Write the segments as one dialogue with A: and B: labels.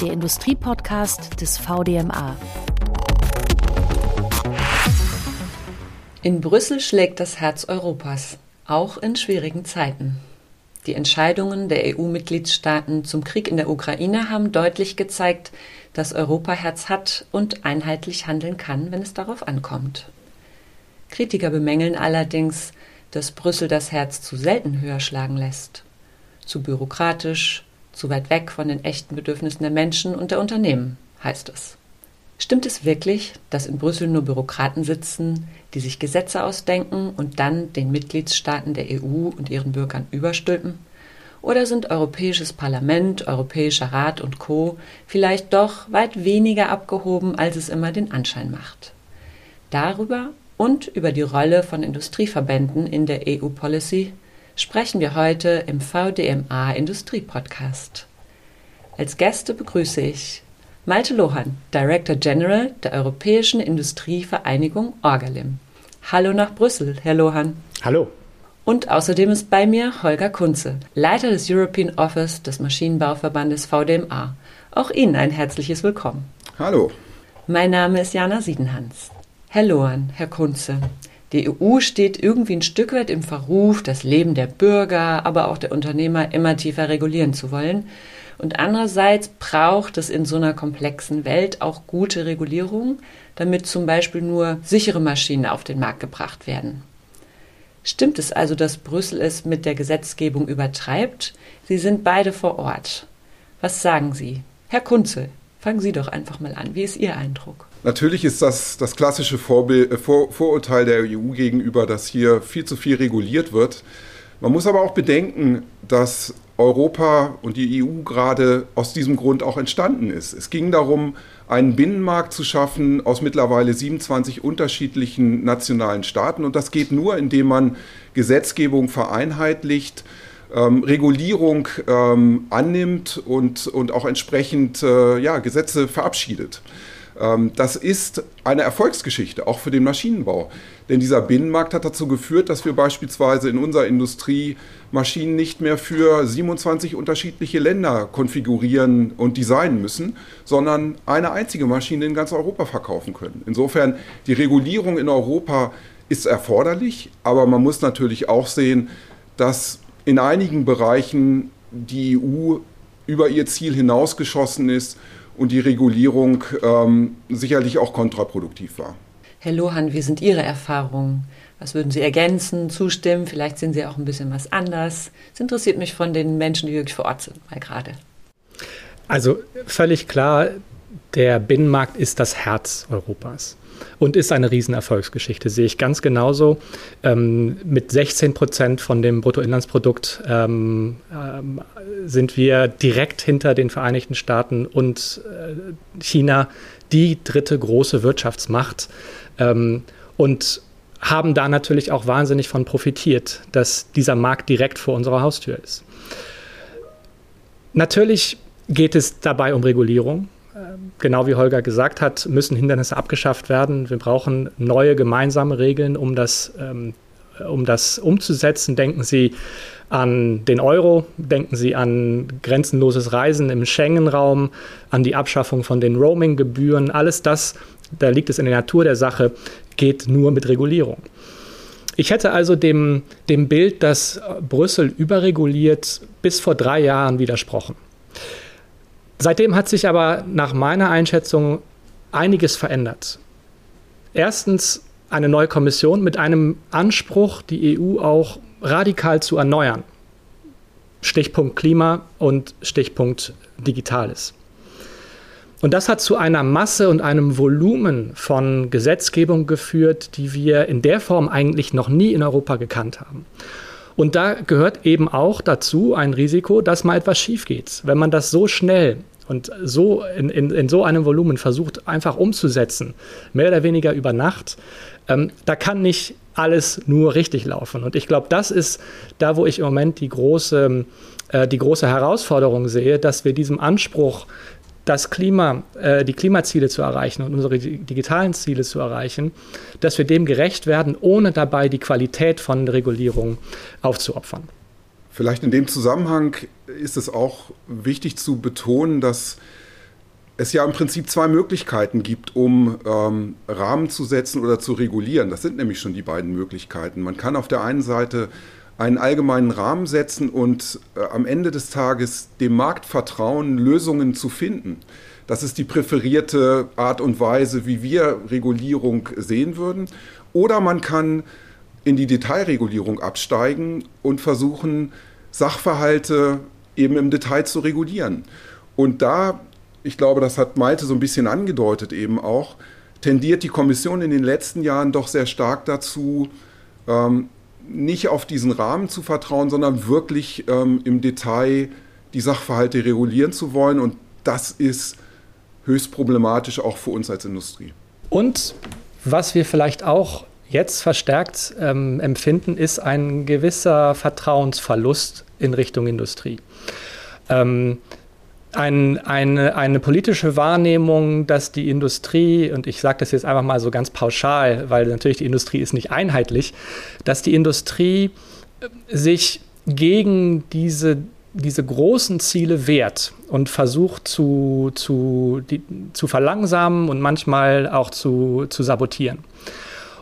A: der Industriepodcast des VDMA.
B: In Brüssel schlägt das Herz Europas, auch in schwierigen Zeiten. Die Entscheidungen der EU-Mitgliedstaaten zum Krieg in der Ukraine haben deutlich gezeigt, dass Europa Herz hat und einheitlich handeln kann, wenn es darauf ankommt. Kritiker bemängeln allerdings, dass Brüssel das Herz zu selten höher schlagen lässt. Zu bürokratisch, zu weit weg von den echten Bedürfnissen der Menschen und der Unternehmen, heißt es. Stimmt es wirklich, dass in Brüssel nur Bürokraten sitzen, die sich Gesetze ausdenken und dann den Mitgliedstaaten der EU und ihren Bürgern überstülpen? Oder sind Europäisches Parlament, Europäischer Rat und Co vielleicht doch weit weniger abgehoben, als es immer den Anschein macht? Darüber und über die Rolle von Industrieverbänden in der EU-Policy sprechen wir heute im VDMA Industrie Podcast. Als Gäste begrüße ich Malte Lohan, Director General der Europäischen Industrievereinigung Orgalim. Hallo nach Brüssel, Herr Lohan.
C: Hallo.
B: Und außerdem ist bei mir Holger Kunze, Leiter des European Office des Maschinenbauverbandes VDMA. Auch Ihnen ein herzliches Willkommen.
C: Hallo.
B: Mein Name ist Jana Siedenhans. Herr Lohan, Herr Kunze, die EU steht irgendwie ein Stück weit im Verruf, das Leben der Bürger, aber auch der Unternehmer immer tiefer regulieren zu wollen. Und andererseits braucht es in so einer komplexen Welt auch gute Regulierung, damit zum Beispiel nur sichere Maschinen auf den Markt gebracht werden. Stimmt es also, dass Brüssel es mit der Gesetzgebung übertreibt? Sie sind beide vor Ort. Was sagen Sie? Herr Kunze, fangen Sie doch einfach mal an. Wie ist Ihr Eindruck?
C: Natürlich ist das das klassische Vorbild, äh, Vor Vorurteil der EU gegenüber, dass hier viel zu viel reguliert wird. Man muss aber auch bedenken, dass Europa und die EU gerade aus diesem Grund auch entstanden ist. Es ging darum, einen Binnenmarkt zu schaffen aus mittlerweile 27 unterschiedlichen nationalen Staaten. Und das geht nur, indem man Gesetzgebung vereinheitlicht, ähm, Regulierung ähm, annimmt und, und auch entsprechend äh, ja, Gesetze verabschiedet. Ähm, das ist eine Erfolgsgeschichte, auch für den Maschinenbau. Denn dieser Binnenmarkt hat dazu geführt, dass wir beispielsweise in unserer Industrie Maschinen nicht mehr für 27 unterschiedliche Länder konfigurieren und designen müssen, sondern eine einzige Maschine in ganz Europa verkaufen können. Insofern, die Regulierung in Europa ist erforderlich, aber man muss natürlich auch sehen, dass in einigen Bereichen die EU über ihr Ziel hinausgeschossen ist und die Regulierung ähm, sicherlich auch kontraproduktiv war.
B: Herr Lohan, wie sind Ihre Erfahrungen? Was würden Sie ergänzen, zustimmen? Vielleicht sehen Sie auch ein bisschen was anders. Es interessiert mich von den Menschen, die wirklich vor Ort sind, mal gerade.
D: Also völlig klar, der Binnenmarkt ist das Herz Europas und ist eine Riesenerfolgsgeschichte, sehe ich ganz genauso. Ähm, mit 16 Prozent von dem Bruttoinlandsprodukt ähm, ähm, sind wir direkt hinter den Vereinigten Staaten und äh, China die dritte große Wirtschaftsmacht ähm, und haben da natürlich auch wahnsinnig von profitiert, dass dieser Markt direkt vor unserer Haustür ist. Natürlich geht es dabei um Regulierung genau wie Holger gesagt hat, müssen Hindernisse abgeschafft werden. Wir brauchen neue gemeinsame Regeln, um das, ähm, um das umzusetzen. Denken Sie an den Euro, denken Sie an grenzenloses Reisen im Schengen-Raum, an die Abschaffung von den Roaming-Gebühren. Alles das, da liegt es in der Natur der Sache, geht nur mit Regulierung. Ich hätte also dem, dem Bild, dass Brüssel überreguliert, bis vor drei Jahren widersprochen. Seitdem hat sich aber nach meiner Einschätzung einiges verändert. Erstens eine neue Kommission mit einem Anspruch, die EU auch radikal zu erneuern. Stichpunkt Klima und Stichpunkt Digitales. Und das hat zu einer Masse und einem Volumen von Gesetzgebung geführt, die wir in der Form eigentlich noch nie in Europa gekannt haben. Und da gehört eben auch dazu ein Risiko, dass mal etwas schief geht. Wenn man das so schnell und so in, in, in so einem Volumen versucht, einfach umzusetzen, mehr oder weniger über Nacht, ähm, da kann nicht alles nur richtig laufen. Und ich glaube, das ist da, wo ich im Moment die große, äh, die große Herausforderung sehe, dass wir diesem Anspruch, das Klima, äh, die Klimaziele zu erreichen und unsere digitalen Ziele zu erreichen, dass wir dem gerecht werden, ohne dabei die Qualität von Regulierung aufzuopfern.
C: Vielleicht in dem Zusammenhang ist es auch wichtig zu betonen, dass es ja im Prinzip zwei Möglichkeiten gibt, um ähm, Rahmen zu setzen oder zu regulieren. Das sind nämlich schon die beiden Möglichkeiten. Man kann auf der einen Seite einen allgemeinen Rahmen setzen und äh, am Ende des Tages dem Markt vertrauen, Lösungen zu finden. Das ist die präferierte Art und Weise, wie wir Regulierung sehen würden. Oder man kann in die Detailregulierung absteigen und versuchen, Sachverhalte eben im Detail zu regulieren. Und da ich glaube, das hat Malte so ein bisschen angedeutet eben auch, tendiert die Kommission in den letzten Jahren doch sehr stark dazu, ähm, nicht auf diesen Rahmen zu vertrauen, sondern wirklich ähm, im Detail die Sachverhalte regulieren zu wollen. Und das ist höchst problematisch auch für uns als Industrie.
D: Und was wir vielleicht auch jetzt verstärkt ähm, empfinden, ist ein gewisser Vertrauensverlust in Richtung Industrie. Ähm, ein, eine, eine politische Wahrnehmung, dass die Industrie, und ich sage das jetzt einfach mal so ganz pauschal, weil natürlich die Industrie ist nicht einheitlich, dass die Industrie äh, sich gegen diese, diese großen Ziele wehrt und versucht zu, zu, die, zu verlangsamen und manchmal auch zu, zu sabotieren.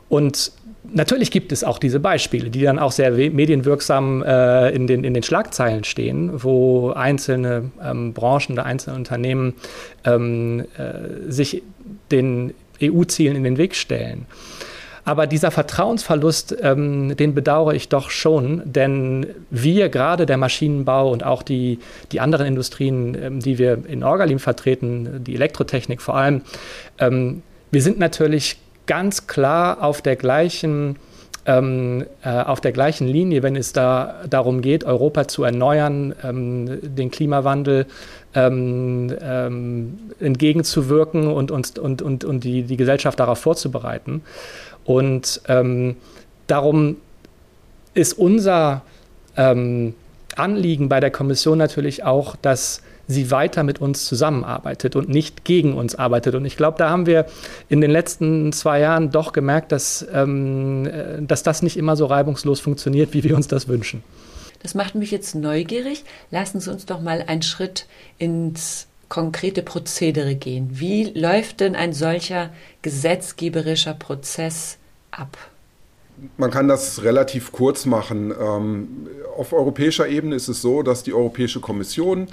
D: Und natürlich gibt es auch diese Beispiele, die dann auch sehr medienwirksam äh, in, den, in den Schlagzeilen stehen, wo einzelne ähm, Branchen oder einzelne Unternehmen ähm, äh, sich den EU-Zielen in den Weg stellen. Aber dieser Vertrauensverlust, ähm, den bedauere ich doch schon, denn wir, gerade der Maschinenbau und auch die, die anderen Industrien, ähm, die wir in Orgalim vertreten, die Elektrotechnik vor allem, ähm, wir sind natürlich ganz klar auf der gleichen ähm, äh, auf der gleichen Linie, wenn es da darum geht, Europa zu erneuern, ähm, den Klimawandel ähm, ähm entgegenzuwirken und, und, und, und, und die, die Gesellschaft darauf vorzubereiten. Und ähm, darum ist unser ähm, Anliegen bei der Kommission natürlich auch, dass sie weiter mit uns zusammenarbeitet und nicht gegen uns arbeitet. Und ich glaube, da haben wir in den letzten zwei Jahren doch gemerkt, dass, ähm, äh, dass das nicht immer so reibungslos funktioniert, wie wir uns das wünschen.
B: Das macht mich jetzt neugierig. Lassen Sie uns doch mal einen Schritt ins konkrete Prozedere gehen. Wie läuft denn ein solcher gesetzgeberischer Prozess ab?
C: Man kann das relativ kurz machen. Ähm, auf europäischer Ebene ist es so, dass die Europäische Kommission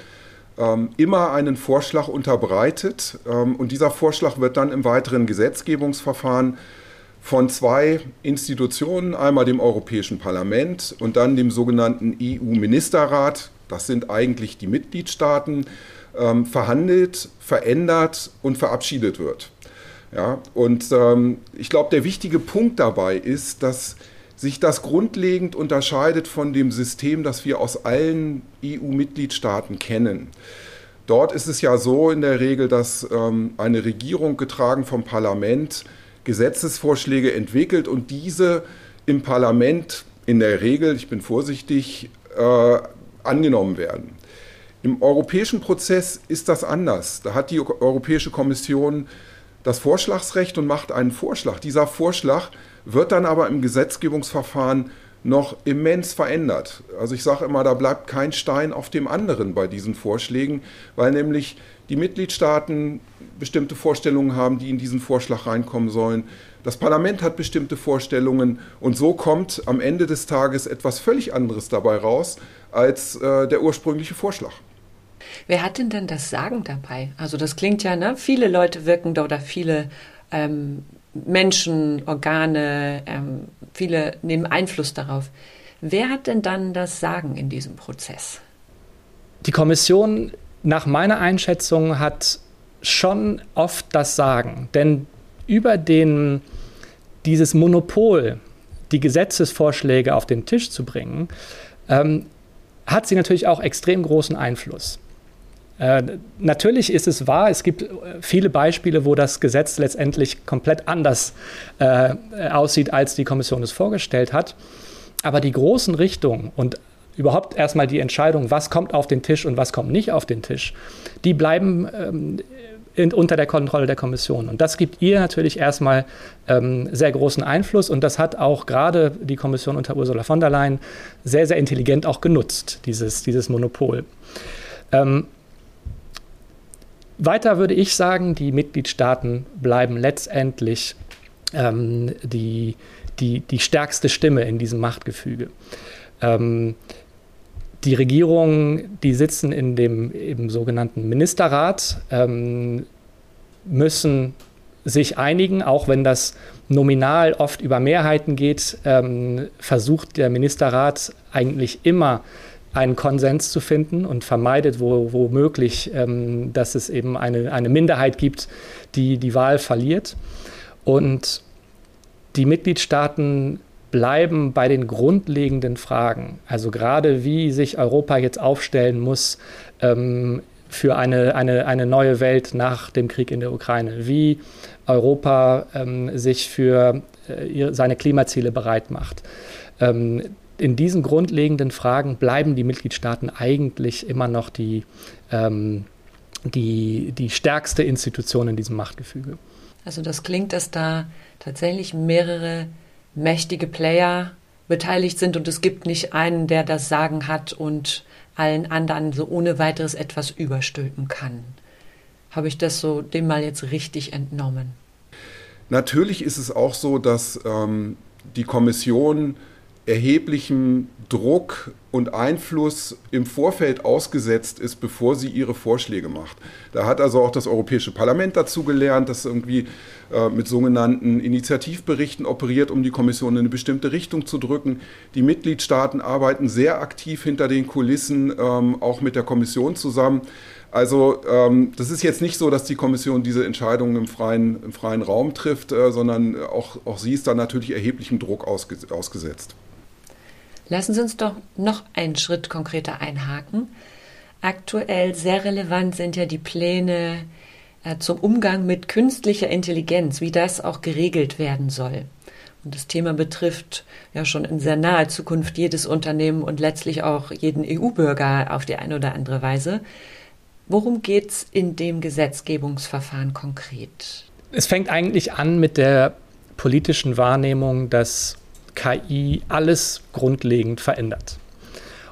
C: immer einen Vorschlag unterbreitet ähm, und dieser Vorschlag wird dann im weiteren Gesetzgebungsverfahren von zwei Institutionen, einmal dem Europäischen Parlament und dann dem sogenannten EU-Ministerrat, das sind eigentlich die Mitgliedstaaten, ähm, verhandelt, verändert und verabschiedet wird. Ja, und ähm, ich glaube, der wichtige Punkt dabei ist, dass sich das grundlegend unterscheidet von dem System, das wir aus allen EU-Mitgliedstaaten kennen. Dort ist es ja so in der Regel, dass ähm, eine Regierung getragen vom Parlament Gesetzesvorschläge entwickelt und diese im Parlament in der Regel, ich bin vorsichtig, äh, angenommen werden. Im europäischen Prozess ist das anders. Da hat die Europäische Kommission das Vorschlagsrecht und macht einen Vorschlag. Dieser Vorschlag wird dann aber im Gesetzgebungsverfahren noch immens verändert. Also ich sage immer, da bleibt kein Stein auf dem anderen bei diesen Vorschlägen, weil nämlich die Mitgliedstaaten bestimmte Vorstellungen haben, die in diesen Vorschlag reinkommen sollen. Das Parlament hat bestimmte Vorstellungen und so kommt am Ende des Tages etwas völlig anderes dabei raus als äh, der ursprüngliche Vorschlag.
B: Wer hat denn dann das Sagen dabei? Also das klingt ja, ne? Viele Leute wirken da oder viele ähm, Menschen, Organe, ähm, viele nehmen Einfluss darauf. Wer hat denn dann das Sagen in diesem Prozess?
D: Die Kommission, nach meiner Einschätzung, hat schon oft das Sagen. Denn über den, dieses Monopol, die Gesetzesvorschläge auf den Tisch zu bringen, ähm, hat sie natürlich auch extrem großen Einfluss. Äh, natürlich ist es wahr, es gibt äh, viele Beispiele, wo das Gesetz letztendlich komplett anders äh, aussieht, als die Kommission es vorgestellt hat. Aber die großen Richtungen und überhaupt erstmal die Entscheidung, was kommt auf den Tisch und was kommt nicht auf den Tisch, die bleiben ähm, in, unter der Kontrolle der Kommission. Und das gibt ihr natürlich erstmal ähm, sehr großen Einfluss und das hat auch gerade die Kommission unter Ursula von der Leyen sehr, sehr intelligent auch genutzt, dieses, dieses Monopol. Ähm, weiter würde ich sagen, die Mitgliedstaaten bleiben letztendlich ähm, die, die, die stärkste Stimme in diesem Machtgefüge. Ähm, die Regierungen, die sitzen in dem im sogenannten Ministerrat, ähm, müssen sich einigen, auch wenn das nominal oft über Mehrheiten geht, ähm, versucht der Ministerrat eigentlich immer einen Konsens zu finden und vermeidet wo, womöglich, ähm, dass es eben eine, eine Minderheit gibt, die die Wahl verliert. Und die Mitgliedstaaten bleiben bei den grundlegenden Fragen. Also gerade wie sich Europa jetzt aufstellen muss ähm, für eine, eine, eine neue Welt nach dem Krieg in der Ukraine. Wie Europa ähm, sich für äh, seine Klimaziele bereit macht. Ähm, in diesen grundlegenden Fragen bleiben die Mitgliedstaaten eigentlich immer noch die, ähm, die, die stärkste Institution in diesem Machtgefüge.
B: Also das klingt, dass da tatsächlich mehrere mächtige Player beteiligt sind und es gibt nicht einen, der das Sagen hat und allen anderen so ohne weiteres etwas überstülpen kann. Habe ich das so dem mal jetzt richtig entnommen?
C: Natürlich ist es auch so, dass ähm, die Kommission erheblichem Druck und Einfluss im Vorfeld ausgesetzt ist, bevor sie ihre Vorschläge macht. Da hat also auch das Europäische Parlament dazu gelernt, dass irgendwie äh, mit sogenannten Initiativberichten operiert, um die Kommission in eine bestimmte Richtung zu drücken. Die Mitgliedstaaten arbeiten sehr aktiv hinter den Kulissen, ähm, auch mit der Kommission zusammen. Also ähm, das ist jetzt nicht so, dass die Kommission diese Entscheidungen im freien, im freien Raum trifft, äh, sondern auch, auch sie ist da natürlich erheblichem Druck ausge ausgesetzt.
B: Lassen Sie uns doch noch einen Schritt konkreter einhaken. Aktuell sehr relevant sind ja die Pläne äh, zum Umgang mit künstlicher Intelligenz, wie das auch geregelt werden soll. Und das Thema betrifft ja schon in sehr naher Zukunft jedes Unternehmen und letztlich auch jeden EU-Bürger auf die eine oder andere Weise. Worum geht es in dem Gesetzgebungsverfahren konkret?
D: Es fängt eigentlich an mit der politischen Wahrnehmung, dass KI alles grundlegend verändert.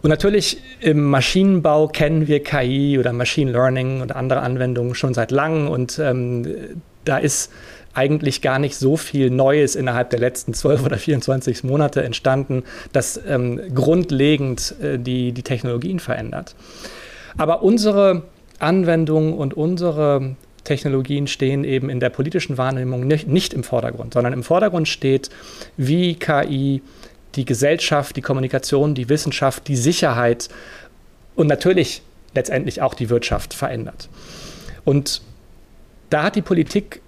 D: Und natürlich im Maschinenbau kennen wir KI oder Machine Learning und andere Anwendungen schon seit langem und ähm, da ist eigentlich gar nicht so viel Neues innerhalb der letzten 12 oder 24 Monate entstanden, das ähm, grundlegend äh, die, die Technologien verändert. Aber unsere Anwendungen und unsere Technologien stehen eben in der politischen Wahrnehmung nicht, nicht, im Vordergrund, sondern im Vordergrund steht, wie KI die Gesellschaft, die Kommunikation, die Wissenschaft, die Sicherheit und natürlich letztendlich auch die Wirtschaft verändert. Und da hat die Politik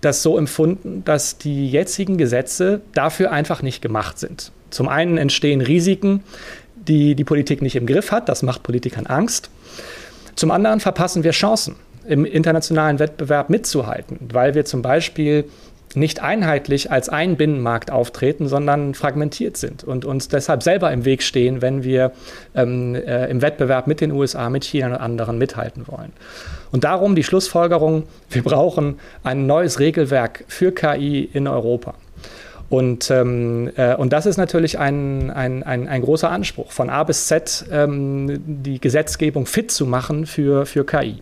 D: das so empfunden, dass die jetzigen Gesetze dafür einfach nicht gemacht sind. Zum einen entstehen Risiken, die die Politik nicht im Griff hat, das macht Politikern Angst. Zum anderen verpassen wir Chancen, im internationalen Wettbewerb mitzuhalten, weil wir zum Beispiel nicht einheitlich als ein Binnenmarkt auftreten, sondern fragmentiert sind und uns deshalb selber im Weg stehen, wenn wir ähm, äh, im Wettbewerb mit den USA, mit China und anderen mithalten wollen. Und darum die Schlussfolgerung, wir brauchen ein neues Regelwerk für KI in Europa. Und, ähm, äh, und das ist natürlich ein, ein, ein, ein, großer Anspruch, von A bis Z ähm, die Gesetzgebung fit zu machen für, für KI.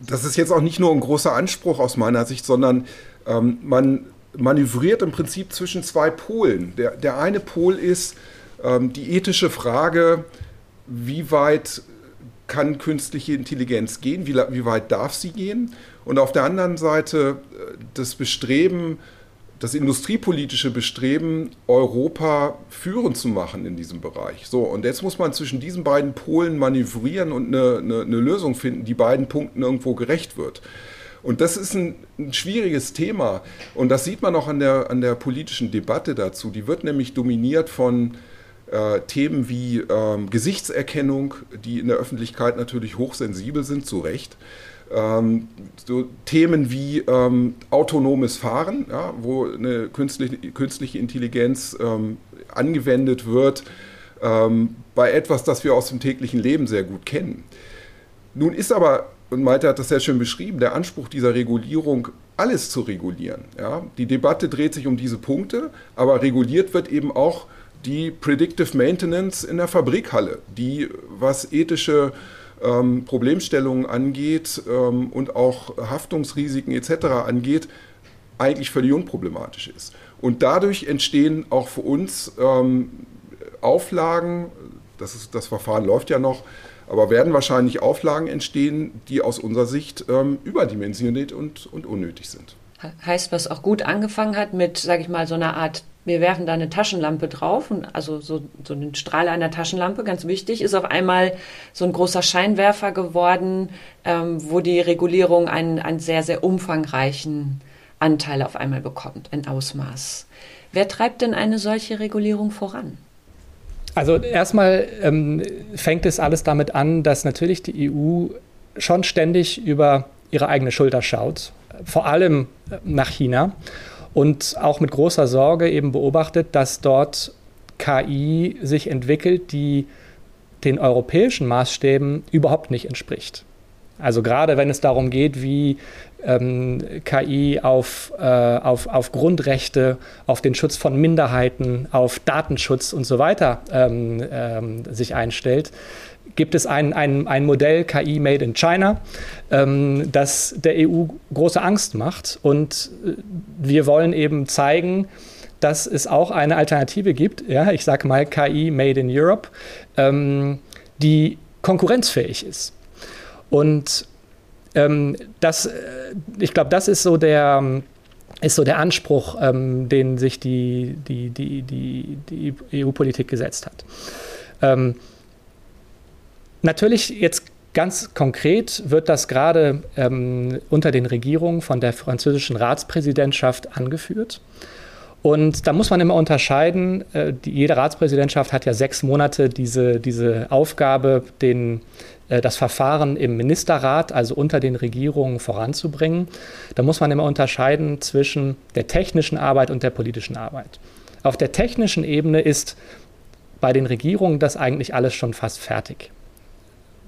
C: Das ist jetzt auch nicht nur ein großer Anspruch aus meiner Sicht, sondern ähm, man manövriert im Prinzip zwischen zwei Polen. Der, der eine Pol ist ähm, die ethische Frage, wie weit kann künstliche Intelligenz gehen, wie, wie weit darf sie gehen? Und auf der anderen Seite äh, das Bestreben, das industriepolitische Bestreben, Europa führend zu machen in diesem Bereich. So, und jetzt muss man zwischen diesen beiden Polen manövrieren und eine, eine, eine Lösung finden, die beiden Punkten irgendwo gerecht wird. Und das ist ein, ein, schwieriges Thema. Und das sieht man auch an der, an der politischen Debatte dazu. Die wird nämlich dominiert von äh, Themen wie ähm, Gesichtserkennung, die in der Öffentlichkeit natürlich hochsensibel sind, zu Recht. Ähm, so Themen wie ähm, autonomes Fahren, ja, wo eine künstliche, künstliche Intelligenz ähm, angewendet wird ähm, bei etwas, das wir aus dem täglichen Leben sehr gut kennen. Nun ist aber, und Malte hat das sehr schön beschrieben, der Anspruch dieser Regulierung, alles zu regulieren. Ja. Die Debatte dreht sich um diese Punkte, aber reguliert wird eben auch die Predictive Maintenance in der Fabrikhalle, die, was ethische ähm, Problemstellungen angeht ähm, und auch Haftungsrisiken etc. angeht, eigentlich völlig unproblematisch ist. Und dadurch entstehen auch für uns ähm, Auflagen, das, ist, das Verfahren läuft ja noch, aber werden wahrscheinlich Auflagen entstehen, die aus unserer Sicht ähm, überdimensioniert und, und unnötig sind.
B: Heißt, was auch gut angefangen hat mit, sage ich mal, so einer Art, wir werfen da eine Taschenlampe drauf, und also so, so ein Strahl einer Taschenlampe, ganz wichtig, ist auf einmal so ein großer Scheinwerfer geworden, ähm, wo die Regulierung einen, einen sehr, sehr umfangreichen Anteil auf einmal bekommt, ein Ausmaß. Wer treibt denn eine solche Regulierung voran?
D: Also erstmal ähm, fängt es alles damit an, dass natürlich die EU schon ständig über ihre eigene Schulter schaut, vor allem nach China und auch mit großer Sorge eben beobachtet, dass dort KI sich entwickelt, die den europäischen Maßstäben überhaupt nicht entspricht. Also gerade wenn es darum geht, wie ähm, KI auf, äh, auf, auf Grundrechte, auf den Schutz von Minderheiten, auf Datenschutz und so weiter ähm, ähm, sich einstellt, gibt es ein, ein, ein Modell KI Made in China, ähm, das der EU große Angst macht. Und äh, wir wollen eben zeigen, dass es auch eine Alternative gibt, ja, ich sage mal KI Made in Europe, ähm, die konkurrenzfähig ist. Und ähm, das, äh, ich glaube, das ist so der, ist so der Anspruch, ähm, den sich die, die, die, die, die EU-Politik gesetzt hat. Ähm, natürlich jetzt ganz konkret wird das gerade ähm, unter den Regierungen von der französischen Ratspräsidentschaft angeführt. Und da muss man immer unterscheiden, äh, die, jede Ratspräsidentschaft hat ja sechs Monate diese, diese Aufgabe, den, äh, das Verfahren im Ministerrat, also unter den Regierungen, voranzubringen. Da muss man immer unterscheiden zwischen der technischen Arbeit und der politischen Arbeit. Auf der technischen Ebene ist bei den Regierungen das eigentlich alles schon fast fertig.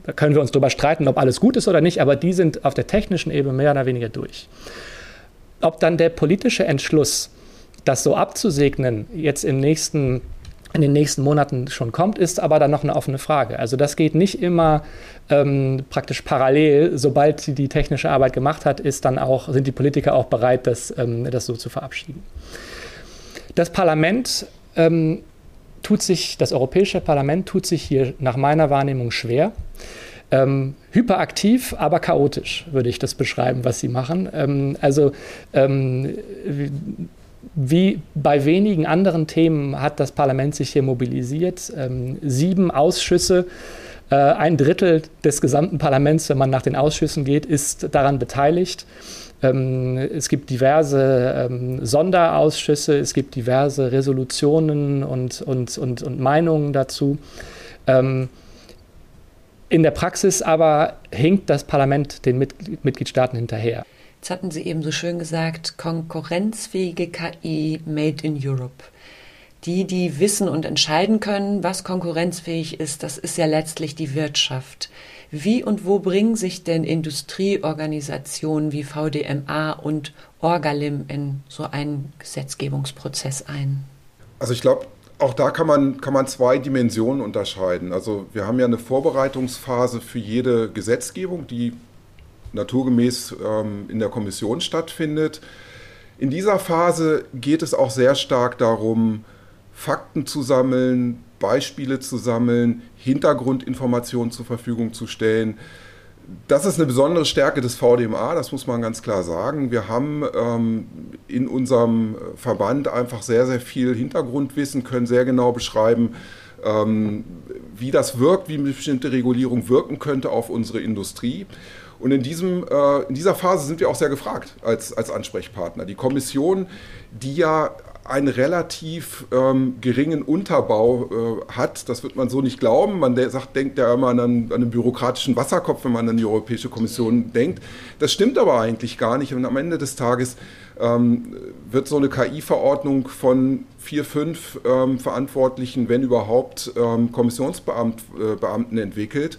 D: Da können wir uns darüber streiten, ob alles gut ist oder nicht, aber die sind auf der technischen Ebene mehr oder weniger durch. Ob dann der politische Entschluss, das so abzusegnen, jetzt im nächsten in den nächsten Monaten schon kommt, ist aber dann noch eine offene Frage. Also das geht nicht immer ähm, praktisch parallel. Sobald sie die technische Arbeit gemacht hat, ist dann auch, sind die Politiker auch bereit, das, ähm, das so zu verabschieden. Das Parlament ähm, tut sich, das Europäische Parlament tut sich hier nach meiner Wahrnehmung schwer. Ähm, hyperaktiv, aber chaotisch, würde ich das beschreiben, was sie machen. Ähm, also ähm, wie bei wenigen anderen Themen hat das Parlament sich hier mobilisiert. Ähm, sieben Ausschüsse, äh, ein Drittel des gesamten Parlaments, wenn man nach den Ausschüssen geht, ist daran beteiligt. Ähm, es gibt diverse ähm, Sonderausschüsse, es gibt diverse Resolutionen und, und, und, und Meinungen dazu. Ähm, in der Praxis aber hinkt das Parlament den Mitgliedstaaten hinterher.
B: Jetzt hatten Sie eben so schön gesagt, konkurrenzfähige KI made in Europe. Die, die wissen und entscheiden können, was konkurrenzfähig ist, das ist ja letztlich die Wirtschaft. Wie und wo bringen sich denn Industrieorganisationen wie VDMA und Orgalim in so einen Gesetzgebungsprozess ein?
C: Also ich glaube, auch da kann man, kann man zwei Dimensionen unterscheiden. Also wir haben ja eine Vorbereitungsphase für jede Gesetzgebung, die naturgemäß ähm, in der Kommission stattfindet. In dieser Phase geht es auch sehr stark darum, Fakten zu sammeln, Beispiele zu sammeln, Hintergrundinformationen zur Verfügung zu stellen. Das ist eine besondere Stärke des VDMA, das muss man ganz klar sagen. Wir haben ähm, in unserem Verband einfach sehr, sehr viel Hintergrundwissen, können sehr genau beschreiben, ähm, wie das wirkt, wie eine bestimmte Regulierung wirken könnte auf unsere Industrie. Und in, diesem, äh, in dieser Phase sind wir auch sehr gefragt als, als Ansprechpartner. Die Kommission, die ja einen relativ ähm, geringen Unterbau äh, hat. Das wird man so nicht glauben. Man de sagt, denkt ja immer an einen, an einen, bürokratischen Wasserkopf, wenn man an die Europäische Kommission denkt. Das stimmt aber eigentlich gar nicht. Und am Ende des Tages ähm, wird so eine KI-Verordnung von vier, fünf ähm, Verantwortlichen, wenn überhaupt, ähm, Kommissionsbeamten äh, entwickelt.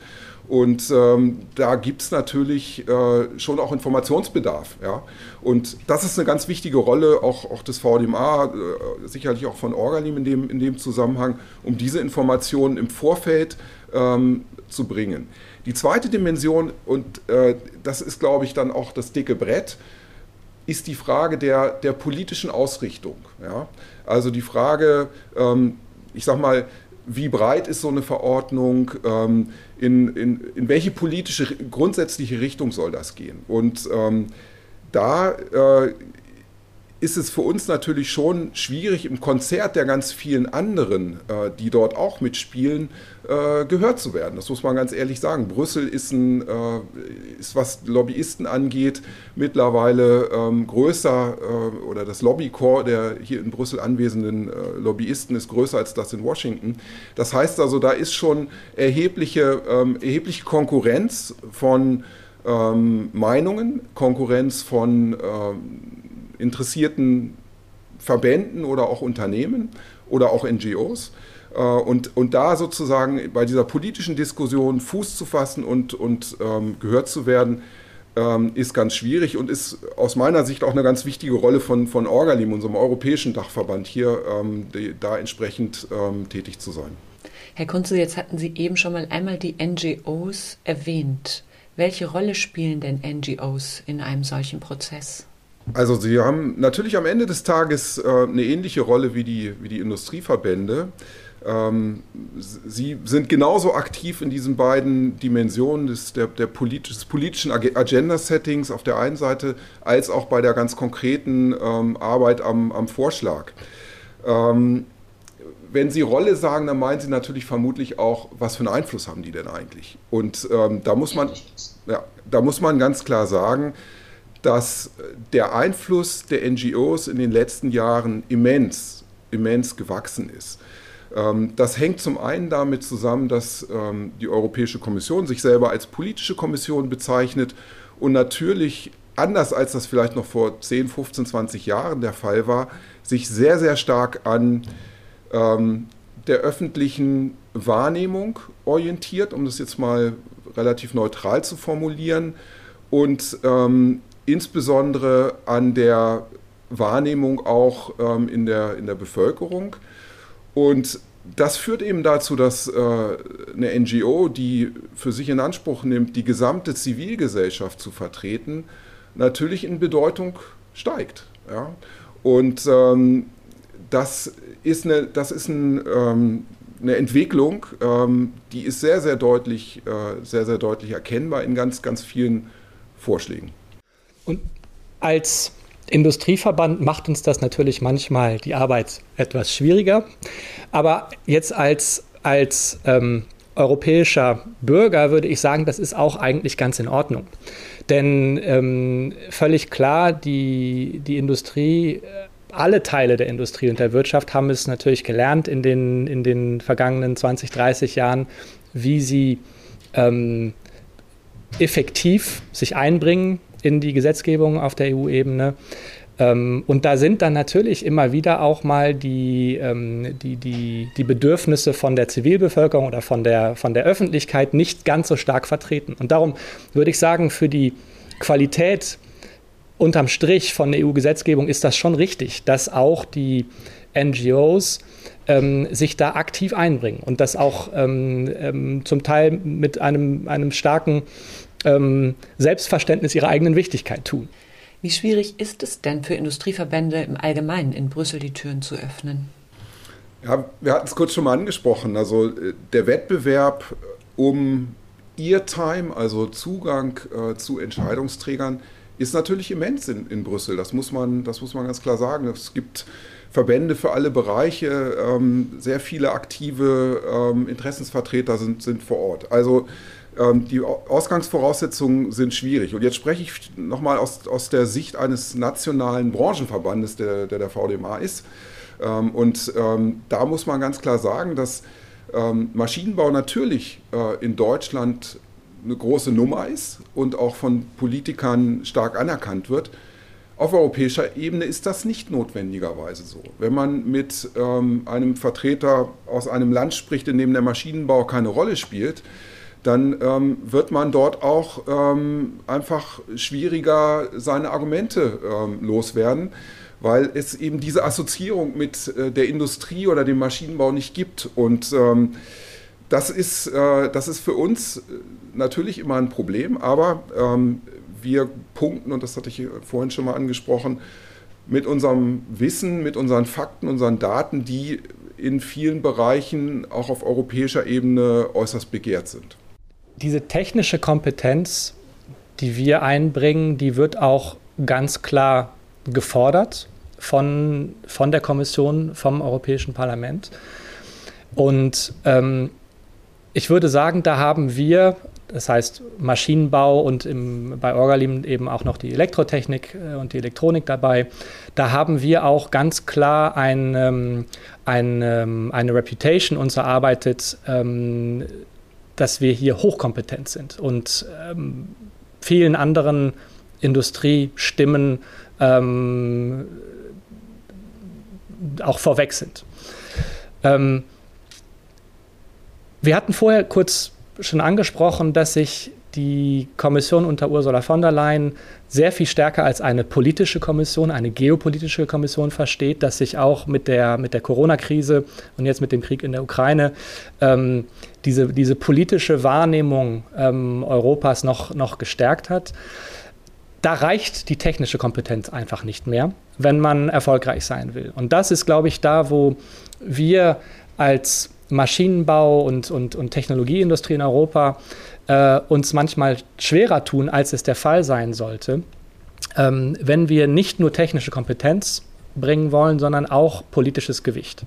C: Und ähm, da gibt es natürlich äh, schon auch Informationsbedarf. Ja? Und das ist eine ganz wichtige Rolle auch, auch des VDMA, äh, sicherlich auch von Orgalim in dem, in dem Zusammenhang, um diese Informationen im Vorfeld ähm, zu bringen. Die zweite Dimension, und äh, das ist, glaube ich, dann auch das dicke Brett, ist die Frage der, der politischen Ausrichtung. Ja? Also die Frage, ähm, ich sage mal, wie breit ist so eine Verordnung, ähm, in, in, in welche politische grundsätzliche Richtung soll das gehen? Und ähm, da äh, ist es für uns natürlich schon schwierig, im Konzert der ganz vielen anderen, äh, die dort auch mitspielen, äh, gehört zu werden. Das muss man ganz ehrlich sagen. Brüssel ist, ein, äh, ist was Lobbyisten angeht, mittlerweile ähm, größer äh, oder das Lobbykorps der hier in Brüssel anwesenden äh, Lobbyisten ist größer als das in Washington. Das heißt also, da ist schon erhebliche, ähm, erhebliche Konkurrenz von ähm, Meinungen, Konkurrenz von ähm, interessierten Verbänden oder auch Unternehmen oder auch NGOs. Äh, und, und da sozusagen bei dieser politischen Diskussion Fuß zu fassen und, und ähm, gehört zu werden, ähm, ist ganz schwierig und ist aus meiner Sicht auch eine ganz wichtige Rolle von, von Orgalim, unserem europäischen Dachverband, hier ähm, die, da entsprechend ähm, tätig zu sein.
B: Herr Kunze, jetzt hatten Sie eben schon mal einmal die NGOs erwähnt. Welche Rolle spielen denn NGOs in einem solchen Prozess?
C: Also sie haben natürlich am Ende des Tages äh, eine ähnliche Rolle wie die, wie die Industrieverbände. Ähm, sie sind genauso aktiv in diesen beiden Dimensionen des, der, der politisch, des politischen Agenda-Settings auf der einen Seite als auch bei der ganz konkreten ähm, Arbeit am, am Vorschlag. Ähm, wenn Sie Rolle sagen, dann meinen Sie natürlich vermutlich auch, was für einen Einfluss haben die denn eigentlich? Und ähm, da, muss man, ja, da muss man ganz klar sagen, dass der Einfluss der NGOs in den letzten Jahren immens, immens gewachsen ist. Ähm, das hängt zum einen damit zusammen, dass ähm, die Europäische Kommission sich selber als politische Kommission bezeichnet und natürlich, anders als das vielleicht noch vor 10, 15, 20 Jahren der Fall war, sich sehr, sehr stark an ähm, der öffentlichen Wahrnehmung orientiert, um das jetzt mal relativ neutral zu formulieren, und insbesondere an der Wahrnehmung auch ähm, in, der, in der Bevölkerung. Und das führt eben dazu, dass äh, eine NGO, die für sich in Anspruch nimmt, die gesamte Zivilgesellschaft zu vertreten, natürlich in Bedeutung steigt. Ja? Und ähm, das ist eine, das ist ein, ähm, eine Entwicklung, ähm, die ist sehr, sehr deutlich, äh, sehr, sehr deutlich erkennbar in ganz, ganz vielen Vorschlägen.
D: Und als Industrieverband macht uns das natürlich manchmal die Arbeit etwas schwieriger. Aber jetzt als, als ähm, europäischer Bürger würde ich sagen, das ist auch eigentlich ganz in Ordnung. Denn ähm, völlig klar, die, die Industrie, alle Teile der Industrie und der Wirtschaft haben es natürlich gelernt in den, in den vergangenen 20, 30 Jahren, wie sie ähm, effektiv sich einbringen in die Gesetzgebung auf der EU-Ebene. Ähm, und da sind dann natürlich immer wieder auch mal die, ähm, die, die, die Bedürfnisse von der Zivilbevölkerung oder von der, von der Öffentlichkeit nicht ganz so stark vertreten. Und darum würde ich sagen, für die Qualität unterm Strich von der EU-Gesetzgebung ist das schon richtig, dass auch die NGOs ähm, sich da aktiv einbringen und das auch ähm, ähm, zum Teil mit einem, einem starken ähm, Selbstverständnis ihrer eigenen Wichtigkeit tun.
B: Wie schwierig ist es denn für Industrieverbände im Allgemeinen in Brüssel die Türen zu öffnen?
C: Ja, wir hatten es kurz schon mal angesprochen. Also äh, der Wettbewerb um Eartime, also Zugang äh, zu Entscheidungsträgern, ist natürlich immens in, in Brüssel. Das muss, man, das muss man ganz klar sagen. Es gibt Verbände für alle Bereiche, ähm, sehr viele aktive ähm, Interessensvertreter sind, sind vor Ort. Also die Ausgangsvoraussetzungen sind schwierig. Und jetzt spreche ich nochmal aus, aus der Sicht eines nationalen Branchenverbandes, der der, der VDMA ist. Ähm, und ähm, da muss man ganz klar sagen, dass Maschinenbau natürlich äh, in Deutschland eine große Nummer ist und auch von Politikern stark anerkannt wird. Auf europäischer Ebene ist das nicht notwendigerweise so. Wenn man mit ähm, einem Vertreter aus einem Land spricht, in dem der Maschinenbau keine Rolle spielt, dann ähm, wird man dort auch ähm, einfach schwieriger seine Argumente ähm, loswerden, weil es eben diese Assoziierung mit äh, der Industrie oder dem Maschinenbau nicht gibt. Und ähm, das ist, äh, das ist für uns natürlich immer ein Problem, aber ähm, wir punkten, und das hatte ich vorhin schon mal angesprochen, mit unserem Wissen, mit unseren Fakten, unseren Daten, die in vielen Bereichen auch auf europäischer Ebene äußerst begehrt sind.
D: Diese technische Kompetenz, die wir einbringen, die wird auch ganz klar gefordert von, von der Kommission, vom Europäischen Parlament. Und ähm, ich würde sagen, da haben wir, das heißt Maschinenbau und im, bei Orgalim eben auch noch die Elektrotechnik äh, und die Elektronik dabei, da haben wir auch ganz klar ein, ähm, ein, ähm, eine Reputation uns erarbeitet, ähm, dass wir hier hochkompetent sind und ähm, vielen anderen Industriestimmen ähm, auch vorweg sind. Ähm, wir hatten vorher kurz schon angesprochen, dass sich die Kommission unter Ursula von der Leyen sehr viel stärker als eine politische Kommission, eine geopolitische Kommission versteht, dass sich auch mit der, mit der Corona-Krise und jetzt mit dem Krieg in der Ukraine ähm, diese, diese politische Wahrnehmung ähm, Europas noch, noch gestärkt hat. Da reicht die technische Kompetenz einfach nicht mehr, wenn man erfolgreich sein will. Und das ist, glaube ich, da, wo wir als Maschinenbau und, und, und Technologieindustrie in Europa äh, uns manchmal schwerer tun, als es der Fall sein sollte, ähm, wenn wir nicht nur technische Kompetenz bringen wollen, sondern auch politisches Gewicht.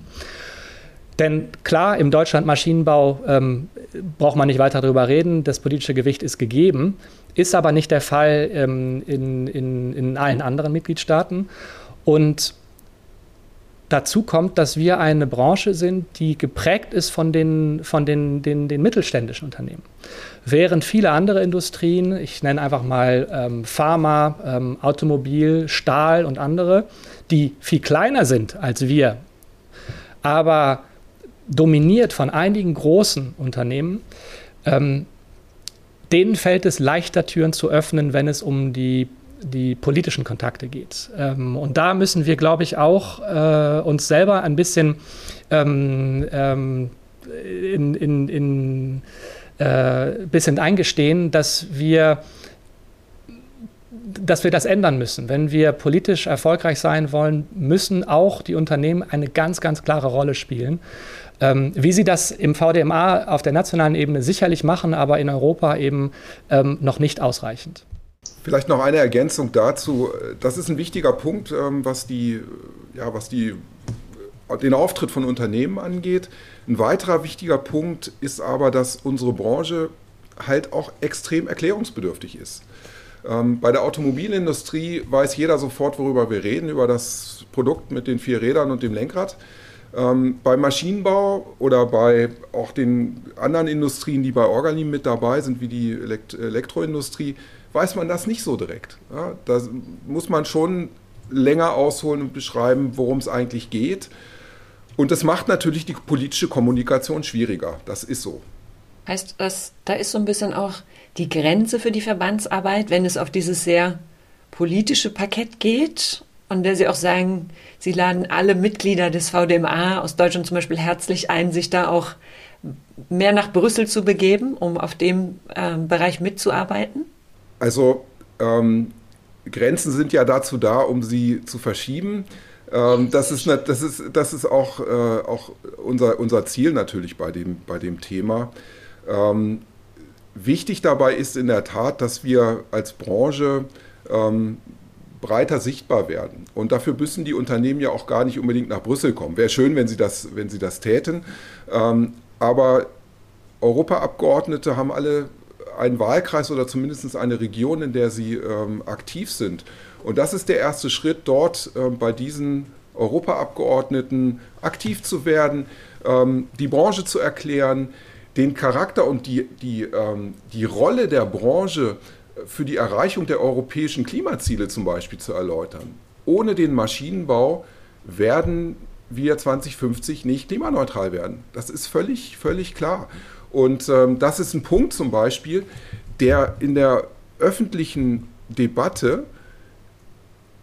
D: Denn klar, im Deutschland Maschinenbau ähm, braucht man nicht weiter darüber reden, das politische Gewicht ist gegeben, ist aber nicht der Fall ähm, in, in, in allen anderen Mitgliedstaaten. Und Dazu kommt, dass wir eine Branche sind, die geprägt ist von den, von den, den, den mittelständischen Unternehmen. Während viele andere Industrien, ich nenne einfach mal ähm, Pharma, ähm, Automobil, Stahl und andere, die viel kleiner sind als wir, aber dominiert von einigen großen Unternehmen, ähm, denen fällt es leichter, Türen zu öffnen, wenn es um die die politischen Kontakte geht. Ähm, und da müssen wir, glaube ich, auch äh, uns selber ein bisschen ähm, ähm, in, in, in äh, bisschen eingestehen, dass wir dass wir das ändern müssen. Wenn wir politisch erfolgreich sein wollen, müssen auch die Unternehmen eine ganz, ganz klare Rolle spielen. Ähm, wie sie das im VDMA auf der nationalen Ebene sicherlich machen, aber in Europa eben ähm, noch nicht ausreichend.
C: Vielleicht noch eine Ergänzung dazu. Das ist ein wichtiger Punkt, ähm, was, die, ja, was die, den Auftritt von Unternehmen angeht. Ein weiterer wichtiger Punkt ist aber, dass unsere Branche halt auch extrem erklärungsbedürftig ist. Ähm, bei der Automobilindustrie weiß jeder sofort, worüber wir reden, über das Produkt mit den vier Rädern und dem Lenkrad. Ähm, beim Maschinenbau oder bei auch den anderen Industrien, die bei Organim mit dabei sind, wie die Elekt Elektroindustrie, weiß man das nicht so direkt. Ja, da muss man schon länger ausholen und beschreiben, worum es eigentlich geht. Und das macht natürlich die politische Kommunikation schwieriger. Das ist so.
B: Heißt das, da ist so ein bisschen auch die Grenze für die Verbandsarbeit, wenn es auf dieses sehr politische Parkett geht und der Sie auch sagen, Sie laden alle Mitglieder des VDMA aus Deutschland zum Beispiel herzlich ein, sich da auch mehr nach Brüssel zu begeben, um auf dem äh, Bereich mitzuarbeiten?
C: Also ähm, Grenzen sind ja dazu da, um sie zu verschieben. Ähm, das, ist, das, ist, das ist auch, äh, auch unser, unser Ziel natürlich bei dem, bei dem Thema. Ähm, wichtig dabei ist in der Tat, dass wir als Branche ähm, breiter sichtbar werden. Und dafür müssen die Unternehmen ja auch gar nicht unbedingt nach Brüssel kommen. Wäre schön, wenn sie das, wenn sie das täten. Ähm, aber Europaabgeordnete haben alle einen Wahlkreis oder zumindest eine Region, in der sie ähm, aktiv sind. Und das ist der erste Schritt, dort äh, bei diesen Europaabgeordneten aktiv zu werden, ähm, die Branche zu erklären, den Charakter und die, die, ähm, die Rolle der Branche für die Erreichung der europäischen Klimaziele zum Beispiel zu erläutern. Ohne den Maschinenbau werden wir 2050 nicht klimaneutral werden. Das ist völlig, völlig klar. Und ähm, das ist ein Punkt zum Beispiel, der in der öffentlichen Debatte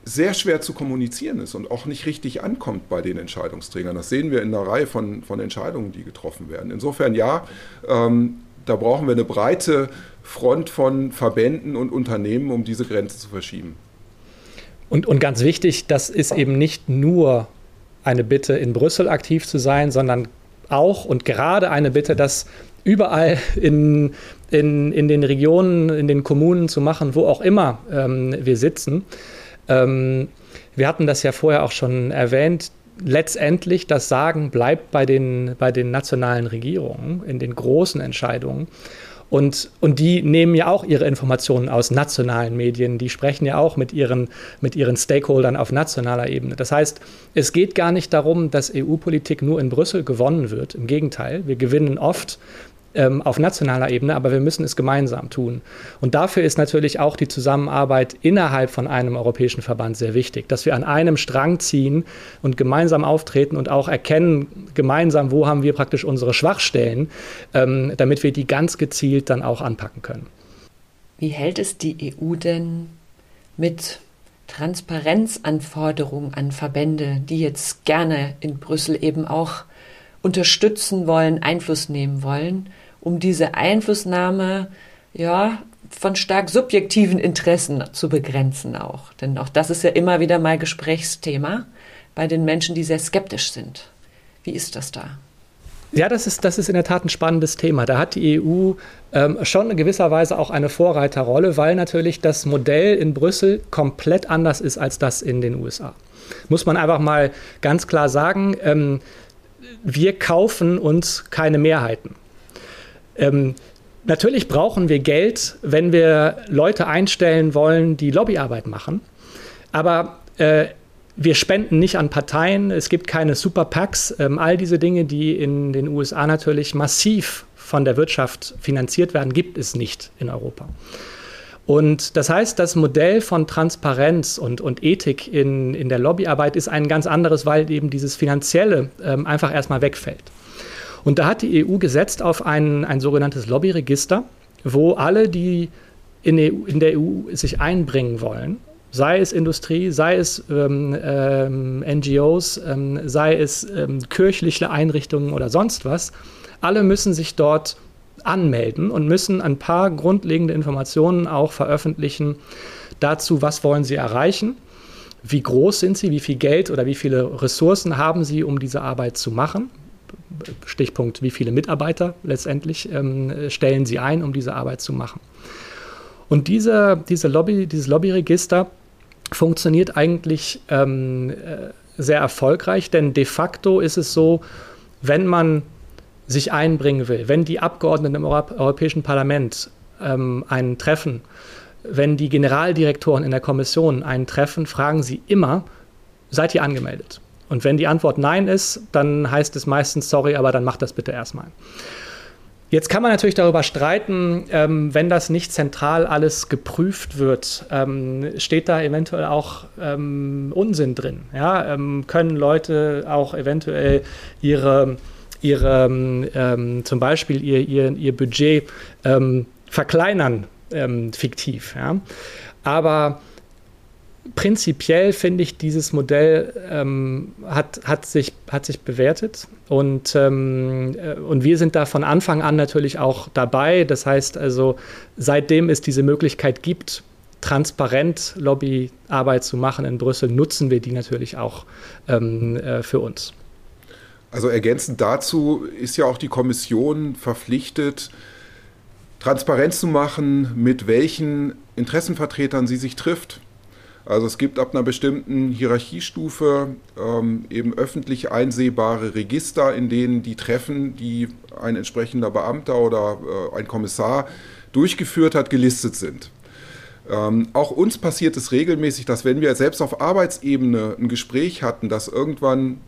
C: sehr schwer zu kommunizieren ist und auch nicht richtig ankommt bei den Entscheidungsträgern. Das sehen wir in einer Reihe von, von Entscheidungen, die getroffen werden. Insofern ja, ähm, da brauchen wir eine breite Front von Verbänden und Unternehmen, um diese Grenze zu verschieben.
D: Und, und ganz wichtig, das ist eben nicht nur eine Bitte, in Brüssel aktiv zu sein, sondern auch und gerade eine Bitte, das überall in, in, in den Regionen, in den Kommunen zu machen, wo auch immer ähm, wir sitzen. Ähm, wir hatten das ja vorher auch schon erwähnt. Letztendlich das Sagen bleibt bei den, bei den nationalen Regierungen in den großen Entscheidungen. Und, und die nehmen ja auch ihre Informationen aus nationalen Medien, die sprechen ja auch mit ihren, mit ihren Stakeholdern auf nationaler Ebene. Das heißt, es geht gar nicht darum, dass EU-Politik nur in Brüssel gewonnen wird. Im Gegenteil, wir gewinnen oft ähm, auf nationaler Ebene, aber wir müssen es gemeinsam tun. Und dafür ist natürlich auch die Zusammenarbeit innerhalb von einem europäischen Verband sehr wichtig, dass wir an einem Strang ziehen und gemeinsam auftreten und auch erkennen gemeinsam, wo haben wir praktisch unsere Schwachstellen, ähm, damit wir die ganz gezielt dann auch anpacken können.
B: Wie hält es die EU denn mit Transparenzanforderungen an Verbände, die jetzt gerne in Brüssel eben auch unterstützen wollen, Einfluss nehmen wollen, um diese Einflussnahme ja von stark subjektiven Interessen zu begrenzen auch. Denn auch das ist ja immer wieder mal Gesprächsthema bei den Menschen, die sehr skeptisch sind. Wie ist das da?
D: Ja, das ist, das ist in der Tat ein spannendes Thema. Da hat die EU ähm, schon in gewisser Weise auch eine Vorreiterrolle, weil natürlich das Modell in Brüssel komplett anders ist als das in den USA. Muss man einfach mal ganz klar sagen. Ähm, wir kaufen uns keine Mehrheiten. Ähm, natürlich brauchen wir Geld, wenn wir Leute einstellen wollen, die Lobbyarbeit machen. Aber äh, wir spenden nicht an Parteien, es gibt keine Super PACs. Ähm, all diese Dinge, die in den USA natürlich massiv von der Wirtschaft finanziert werden, gibt es nicht in Europa. Und das heißt, das Modell von Transparenz und, und Ethik in, in der Lobbyarbeit ist ein ganz anderes, weil eben dieses Finanzielle ähm, einfach erstmal wegfällt. Und da hat die EU gesetzt auf ein, ein sogenanntes Lobbyregister, wo alle, die in, EU, in der EU sich einbringen wollen, sei es Industrie, sei es ähm, ähm, NGOs, ähm, sei es ähm, kirchliche Einrichtungen oder sonst was, alle müssen sich dort anmelden und müssen ein paar grundlegende Informationen auch veröffentlichen dazu, was wollen sie erreichen, wie groß sind sie, wie viel Geld oder wie viele Ressourcen haben sie, um diese Arbeit zu machen. Stichpunkt, wie viele Mitarbeiter letztendlich ähm, stellen sie ein, um diese Arbeit zu machen. Und diese, diese Lobby, dieses Lobbyregister funktioniert eigentlich ähm, äh, sehr erfolgreich, denn de facto ist es so, wenn man sich einbringen will, wenn die Abgeordneten im Europäischen Parlament ähm, ein Treffen, wenn die Generaldirektoren in der Kommission einen treffen, fragen sie immer, seid ihr angemeldet? Und wenn die Antwort Nein ist, dann heißt es meistens, sorry, aber dann macht das bitte erstmal. Jetzt kann man natürlich darüber streiten, ähm, wenn das nicht zentral alles geprüft wird, ähm, steht da eventuell auch ähm, Unsinn drin. Ja? Ähm, können Leute auch eventuell ihre ihre, ähm, zum Beispiel ihr, ihr, ihr Budget ähm, verkleinern, ähm, fiktiv. Ja? Aber prinzipiell finde ich, dieses Modell ähm, hat, hat, sich, hat sich bewertet und, ähm, äh, und wir sind da von Anfang an natürlich auch dabei. Das heißt also, seitdem es diese Möglichkeit gibt, transparent Lobbyarbeit zu machen in Brüssel, nutzen wir die natürlich auch ähm, äh, für uns.
C: Also ergänzend dazu ist ja auch die Kommission verpflichtet, Transparenz zu machen, mit welchen Interessenvertretern sie sich trifft. Also es gibt ab einer bestimmten Hierarchiestufe ähm, eben öffentlich einsehbare Register, in denen die Treffen, die ein entsprechender Beamter oder äh, ein Kommissar durchgeführt hat, gelistet sind. Ähm, auch uns passiert es regelmäßig, dass wenn wir selbst auf Arbeitsebene ein Gespräch hatten, dass irgendwann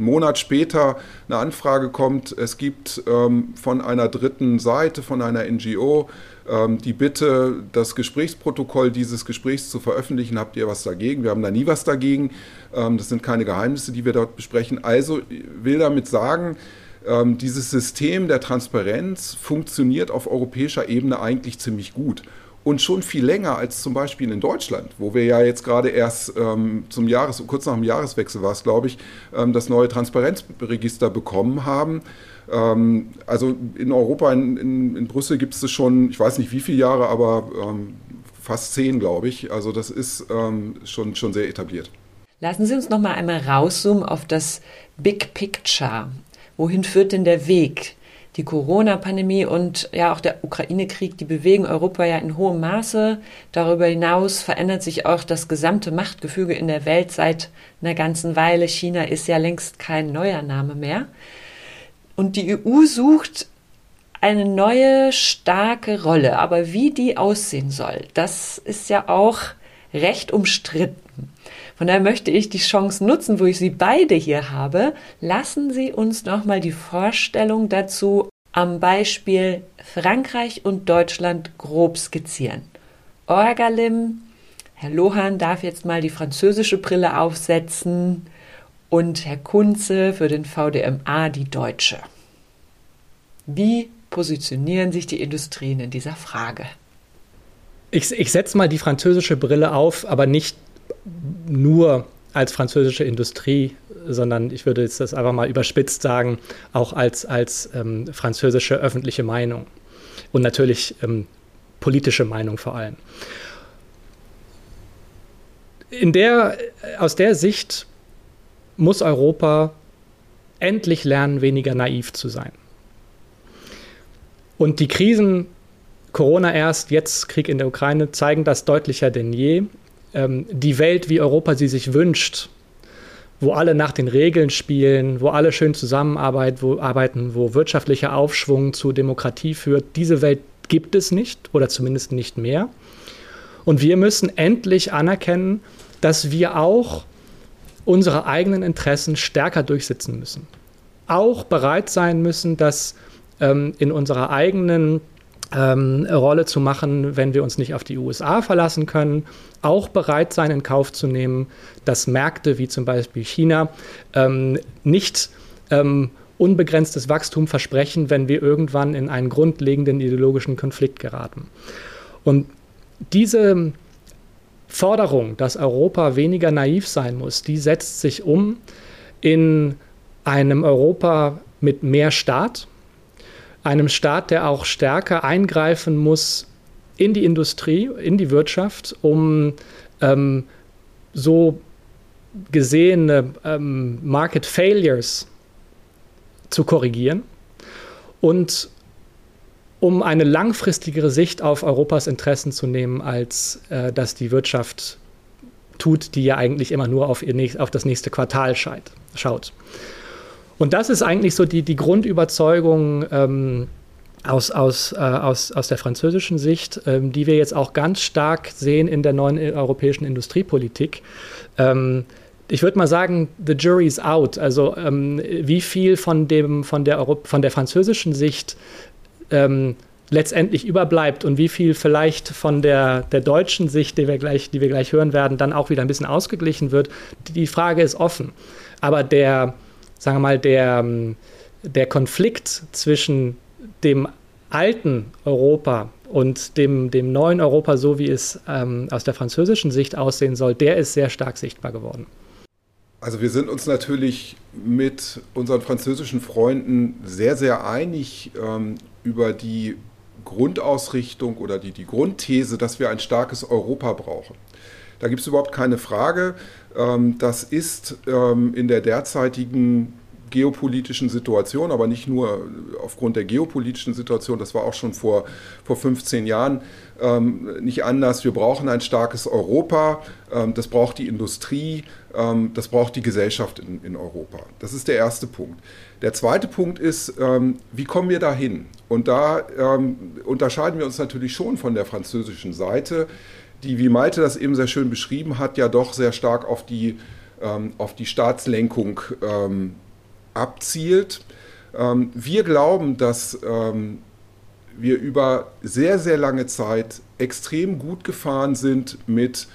C: Monat später eine Anfrage kommt, es gibt ähm, von einer dritten Seite, von einer NGO, ähm, die Bitte, das Gesprächsprotokoll dieses Gesprächs zu veröffentlichen. Habt ihr was dagegen? Wir haben da nie was dagegen. Ähm, das sind keine Geheimnisse, die wir dort besprechen. Also will damit sagen, ähm, dieses System der Transparenz funktioniert auf europäischer Ebene eigentlich ziemlich gut. Und schon viel länger als zum Beispiel in Deutschland, wo wir ja jetzt gerade erst ähm, zum Jahres, kurz nach dem Jahreswechsel war es, glaube ich, ähm, das neue Transparenzregister bekommen haben. Ähm, also in Europa, in, in, in Brüssel gibt es das schon, ich weiß nicht wie viele Jahre, aber ähm, fast zehn, glaube ich. Also das ist ähm, schon, schon sehr etabliert.
B: Lassen Sie uns noch mal einmal rauszoomen auf das Big Picture. Wohin führt denn der Weg? Die Corona-Pandemie und ja auch der Ukraine-Krieg, die bewegen Europa ja in hohem Maße. Darüber hinaus verändert sich auch das gesamte Machtgefüge in der Welt seit einer ganzen Weile. China ist ja längst kein neuer Name mehr. Und die EU sucht eine neue starke Rolle. Aber wie die aussehen soll, das ist ja auch recht umstritten. Von daher möchte ich die Chance nutzen, wo ich Sie beide hier habe. Lassen Sie uns nochmal die Vorstellung dazu am Beispiel Frankreich und Deutschland grob skizzieren. Orgalim, Herr Lohan darf jetzt mal die französische Brille aufsetzen und Herr Kunze für den VDMA die deutsche. Wie positionieren sich die Industrien in dieser Frage?
D: Ich, ich setze mal die französische Brille auf, aber nicht nur als französische Industrie, sondern ich würde jetzt das einfach mal überspitzt sagen, auch als, als ähm, französische öffentliche Meinung und natürlich ähm, politische Meinung vor allem. In der, aus der Sicht muss Europa endlich lernen, weniger naiv zu sein. Und die Krisen, Corona erst, jetzt Krieg in der Ukraine, zeigen das deutlicher denn je ähm, die Welt, wie Europa sie sich wünscht, wo alle nach den Regeln spielen, wo alle schön zusammenarbeiten, wo, arbeiten, wo wirtschaftlicher Aufschwung zu Demokratie führt, diese Welt gibt es nicht oder zumindest nicht mehr. Und wir müssen endlich anerkennen, dass wir auch unsere eigenen Interessen stärker durchsetzen müssen. Auch bereit sein müssen, dass ähm, in unserer eigenen ähm, Rolle zu machen, wenn wir uns nicht auf die USA verlassen können, auch bereit sein, in Kauf zu nehmen, dass Märkte wie zum Beispiel China ähm, nicht ähm, unbegrenztes Wachstum versprechen, wenn wir irgendwann in einen grundlegenden ideologischen Konflikt geraten. Und diese Forderung, dass Europa weniger naiv sein muss, die setzt sich um in einem Europa mit mehr Staat, einem Staat, der auch stärker eingreifen muss in die Industrie, in die Wirtschaft, um ähm, so gesehene ähm, Market Failures zu korrigieren und um eine langfristigere Sicht auf Europas Interessen zu nehmen, als äh, dass die Wirtschaft tut, die ja eigentlich immer nur auf, ihr, auf das nächste Quartal schaut. Und das ist eigentlich so die, die Grundüberzeugung ähm, aus, aus, äh, aus, aus der französischen Sicht, ähm, die wir jetzt auch ganz stark sehen in der neuen äh, europäischen Industriepolitik. Ähm, ich würde mal sagen, the jury's out. Also ähm, wie viel von, dem, von, der, von der französischen Sicht ähm, letztendlich überbleibt und wie viel vielleicht von der, der deutschen Sicht, die wir, gleich, die wir gleich hören werden, dann auch wieder ein bisschen ausgeglichen wird, die Frage ist offen. Aber der, sagen wir mal, der, ähm, der Konflikt zwischen dem alten Europa und dem, dem neuen Europa, so wie es ähm, aus der französischen Sicht aussehen soll, der ist sehr stark sichtbar geworden.
C: Also wir sind uns natürlich mit unseren französischen Freunden sehr, sehr einig ähm, über die Grundausrichtung oder die, die Grundthese, dass wir ein starkes Europa brauchen. Da gibt es überhaupt keine Frage. Ähm, das ist ähm, in der derzeitigen geopolitischen Situation, aber nicht nur aufgrund der geopolitischen Situation, das war auch schon vor, vor 15 Jahren ähm, nicht anders. Wir brauchen ein starkes Europa, ähm, das braucht die Industrie, ähm, das braucht die Gesellschaft in, in Europa. Das ist der erste Punkt. Der zweite Punkt ist, ähm, wie kommen wir dahin? Und da unterscheiden wir uns natürlich schon von der französischen Seite die, wie Malte das eben sehr schön beschrieben hat, ja doch sehr stark auf die, ähm, auf die Staatslenkung ähm, abzielt. Ähm, wir glauben, dass ähm, wir über sehr, sehr lange Zeit extrem gut gefahren sind mit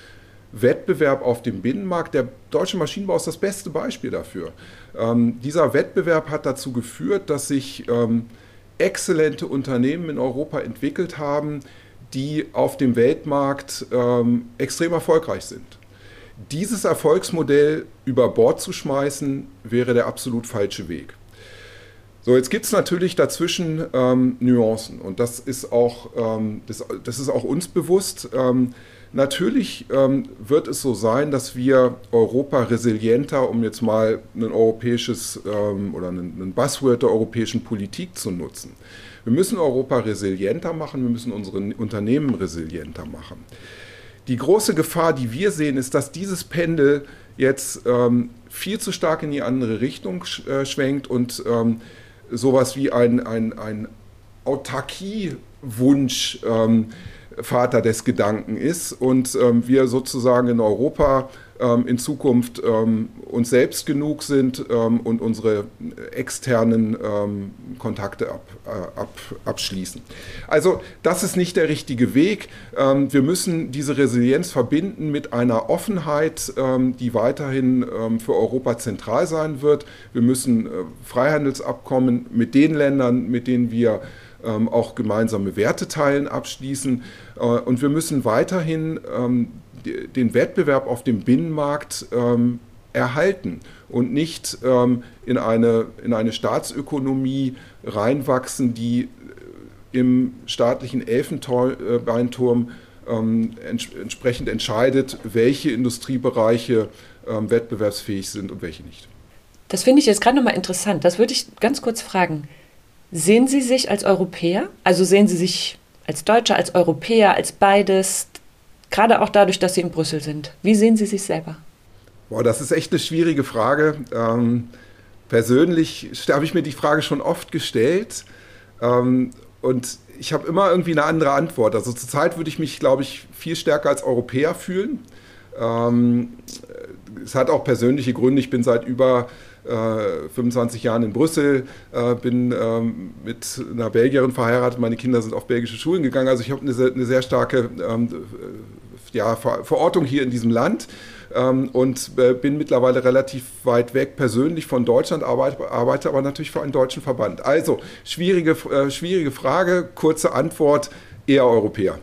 C: Wettbewerb auf dem Binnenmarkt. Der deutsche Maschinenbau ist das beste Beispiel dafür. Ähm, dieser Wettbewerb hat dazu geführt, dass sich ähm, exzellente Unternehmen in Europa entwickelt haben, die auf dem Weltmarkt ähm, extrem erfolgreich sind. Dieses Erfolgsmodell über Bord zu schmeißen, wäre der absolut falsche Weg. So, jetzt gibt es natürlich dazwischen ähm, Nuancen und das ist auch, ähm, das, das, ist auch uns bewusst. Ähm, natürlich ähm, wird es so sein, dass wir Europa resilienter, um jetzt mal ein europäisches ähm, oder einen Buzzword der europäischen Politik zu nutzen. Wir müssen Europa resilienter machen, wir müssen unsere Unternehmen resilienter machen. Die große Gefahr, die wir sehen, ist, dass dieses Pendel jetzt ähm, viel zu stark in die andere Richtung äh, schwenkt und ähm, sowas wie ein, ein, ein Autarkiewunsch ähm, Vater des Gedanken ist und ähm, wir sozusagen in Europa in Zukunft ähm, uns selbst genug sind ähm, und unsere externen ähm, Kontakte ab, äh, ab, abschließen. Also das ist nicht der richtige Weg. Ähm, wir müssen diese Resilienz verbinden mit einer Offenheit, die weiterhin für Europa zentral sein wird. Wir müssen äh, Freihandelsabkommen mit den Ländern, mit denen wir auch gemeinsame Werte teilen, abschließen. Äh, und wir müssen weiterhin den Wettbewerb auf dem Binnenmarkt ähm, erhalten und nicht ähm, in, eine, in eine Staatsökonomie reinwachsen, die äh, im staatlichen Elfenbeinturm ähm, ents entsprechend entscheidet, welche Industriebereiche ähm, wettbewerbsfähig sind und welche nicht.
B: Das finde ich jetzt gerade nochmal interessant. Das würde ich ganz kurz fragen. Sehen Sie sich als Europäer? Also sehen Sie sich als Deutscher, als Europäer, als beides? Gerade auch dadurch, dass Sie in Brüssel sind. Wie sehen Sie sich selber?
C: Boah, das ist echt eine schwierige Frage. Ähm, persönlich habe ich mir die Frage schon oft gestellt. Ähm, und ich habe immer irgendwie eine andere Antwort. Also zurzeit würde ich mich, glaube ich, viel stärker als Europäer fühlen. Ähm, es hat auch persönliche Gründe. Ich bin seit über 25 Jahren in Brüssel, äh, bin ähm, mit einer Belgierin verheiratet. Meine Kinder sind auf belgische Schulen gegangen. Also ich habe eine, eine, sehr starke ähm, ja, Ver Verortung hier in diesem Land ähm, und äh, bin mittlerweile relativ weit weg persönlich von Deutschland, arbeite, arbeite aber natürlich für einen deutschen Verband. Also, schwierige, äh, schwierige Frage, kurze Antwort, eher Europäer.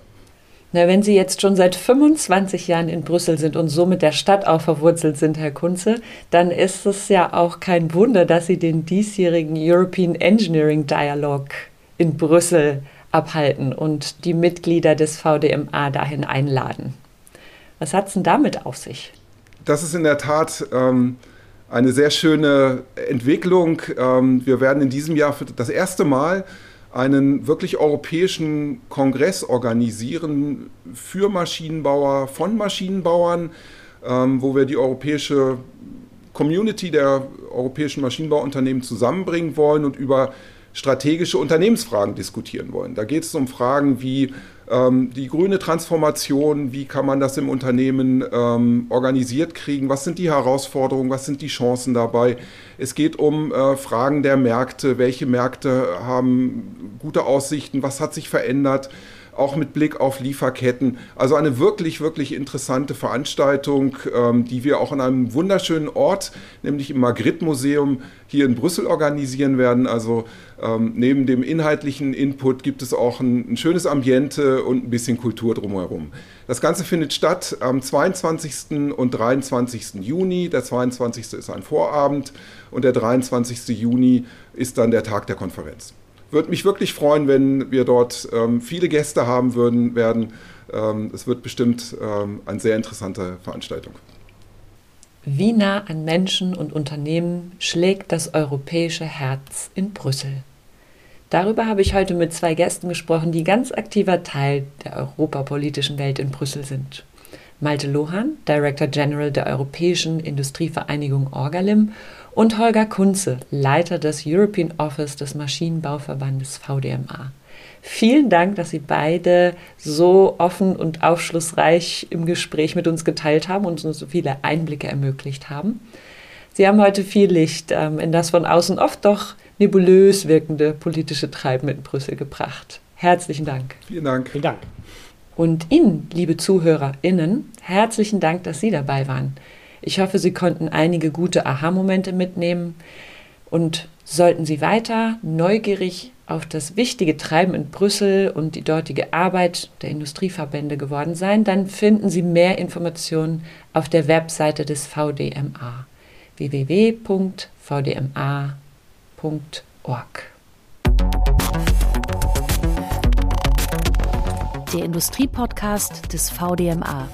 B: Na, wenn Sie jetzt schon seit 25 Jahren in Brüssel sind und so mit der Stadt auch verwurzelt sind, Herr Kunze, dann ist es ja auch kein Wunder, dass Sie den diesjährigen European Engineering Dialogue in Brüssel abhalten und die Mitglieder des VDMA dahin einladen. Was hat es denn damit auf sich?
C: Das ist in der Tat ähm, eine sehr schöne Entwicklung. Ähm, wir werden in diesem Jahr das erste Mal einen wirklich europäischen Kongress organisieren für Maschinenbauer, von Maschinenbauern, ähm, wo wir die europäische Community der europäischen Maschinenbauunternehmen zusammenbringen wollen und über strategische Unternehmensfragen diskutieren wollen. Da geht es um Fragen wie ähm, die grüne Transformation, wie kann man das im Unternehmen ähm, organisiert kriegen, was sind die Herausforderungen, was sind die Chancen dabei. Es geht um äh, Fragen der Märkte, welche Märkte haben gute Aussichten, was hat sich verändert auch mit Blick auf Lieferketten. Also eine wirklich, wirklich interessante Veranstaltung, ähm, die wir auch an einem wunderschönen Ort, nämlich im Magritte-Museum hier in Brüssel organisieren werden. Also ähm, neben dem inhaltlichen Input gibt es auch ein, ein, schönes Ambiente und ein bisschen Kultur drumherum. Das Ganze findet statt am 22. und 23. Juni. Der 22. ist ein Vorabend und der 23. Juni ist dann der Tag der Konferenz würde mich wirklich freuen, wenn wir dort ähm, viele Gäste haben würden, werden. Ähm, es wird bestimmt ähm, eine sehr interessante Veranstaltung.
B: Wie nah an Menschen und Unternehmen schlägt das europäische Herz in Brüssel? Darüber habe ich heute mit zwei Gästen gesprochen, die ganz aktiver Teil der europapolitischen Welt in Brüssel sind. Malte Lohan, Director General der Europäischen Industrievereinigung Orgalim und Holger Kunze, Leiter des European Office des Maschinenbauverbandes VDMA. Vielen Dank, dass Sie beide so offen und aufschlussreich im Gespräch mit uns geteilt haben und uns so viele Einblicke ermöglicht haben. Sie haben heute viel Licht ähm, in das von außen oft doch nebulös wirkende politische Treiben in Brüssel gebracht. Herzlichen Dank.
C: Vielen Dank.
D: Vielen Dank.
B: Und Ihnen, liebe ZuhörerInnen, herzlichen Dank, dass Sie dabei waren. Ich hoffe, Sie konnten einige gute Aha-Momente mitnehmen und sollten Sie weiter neugierig auf das wichtige Treiben in Brüssel und die dortige Arbeit der Industrieverbände geworden sein, dann finden Sie mehr Informationen auf der Webseite des VDMA www.vdma.org.
A: Der Industriepodcast des VDMA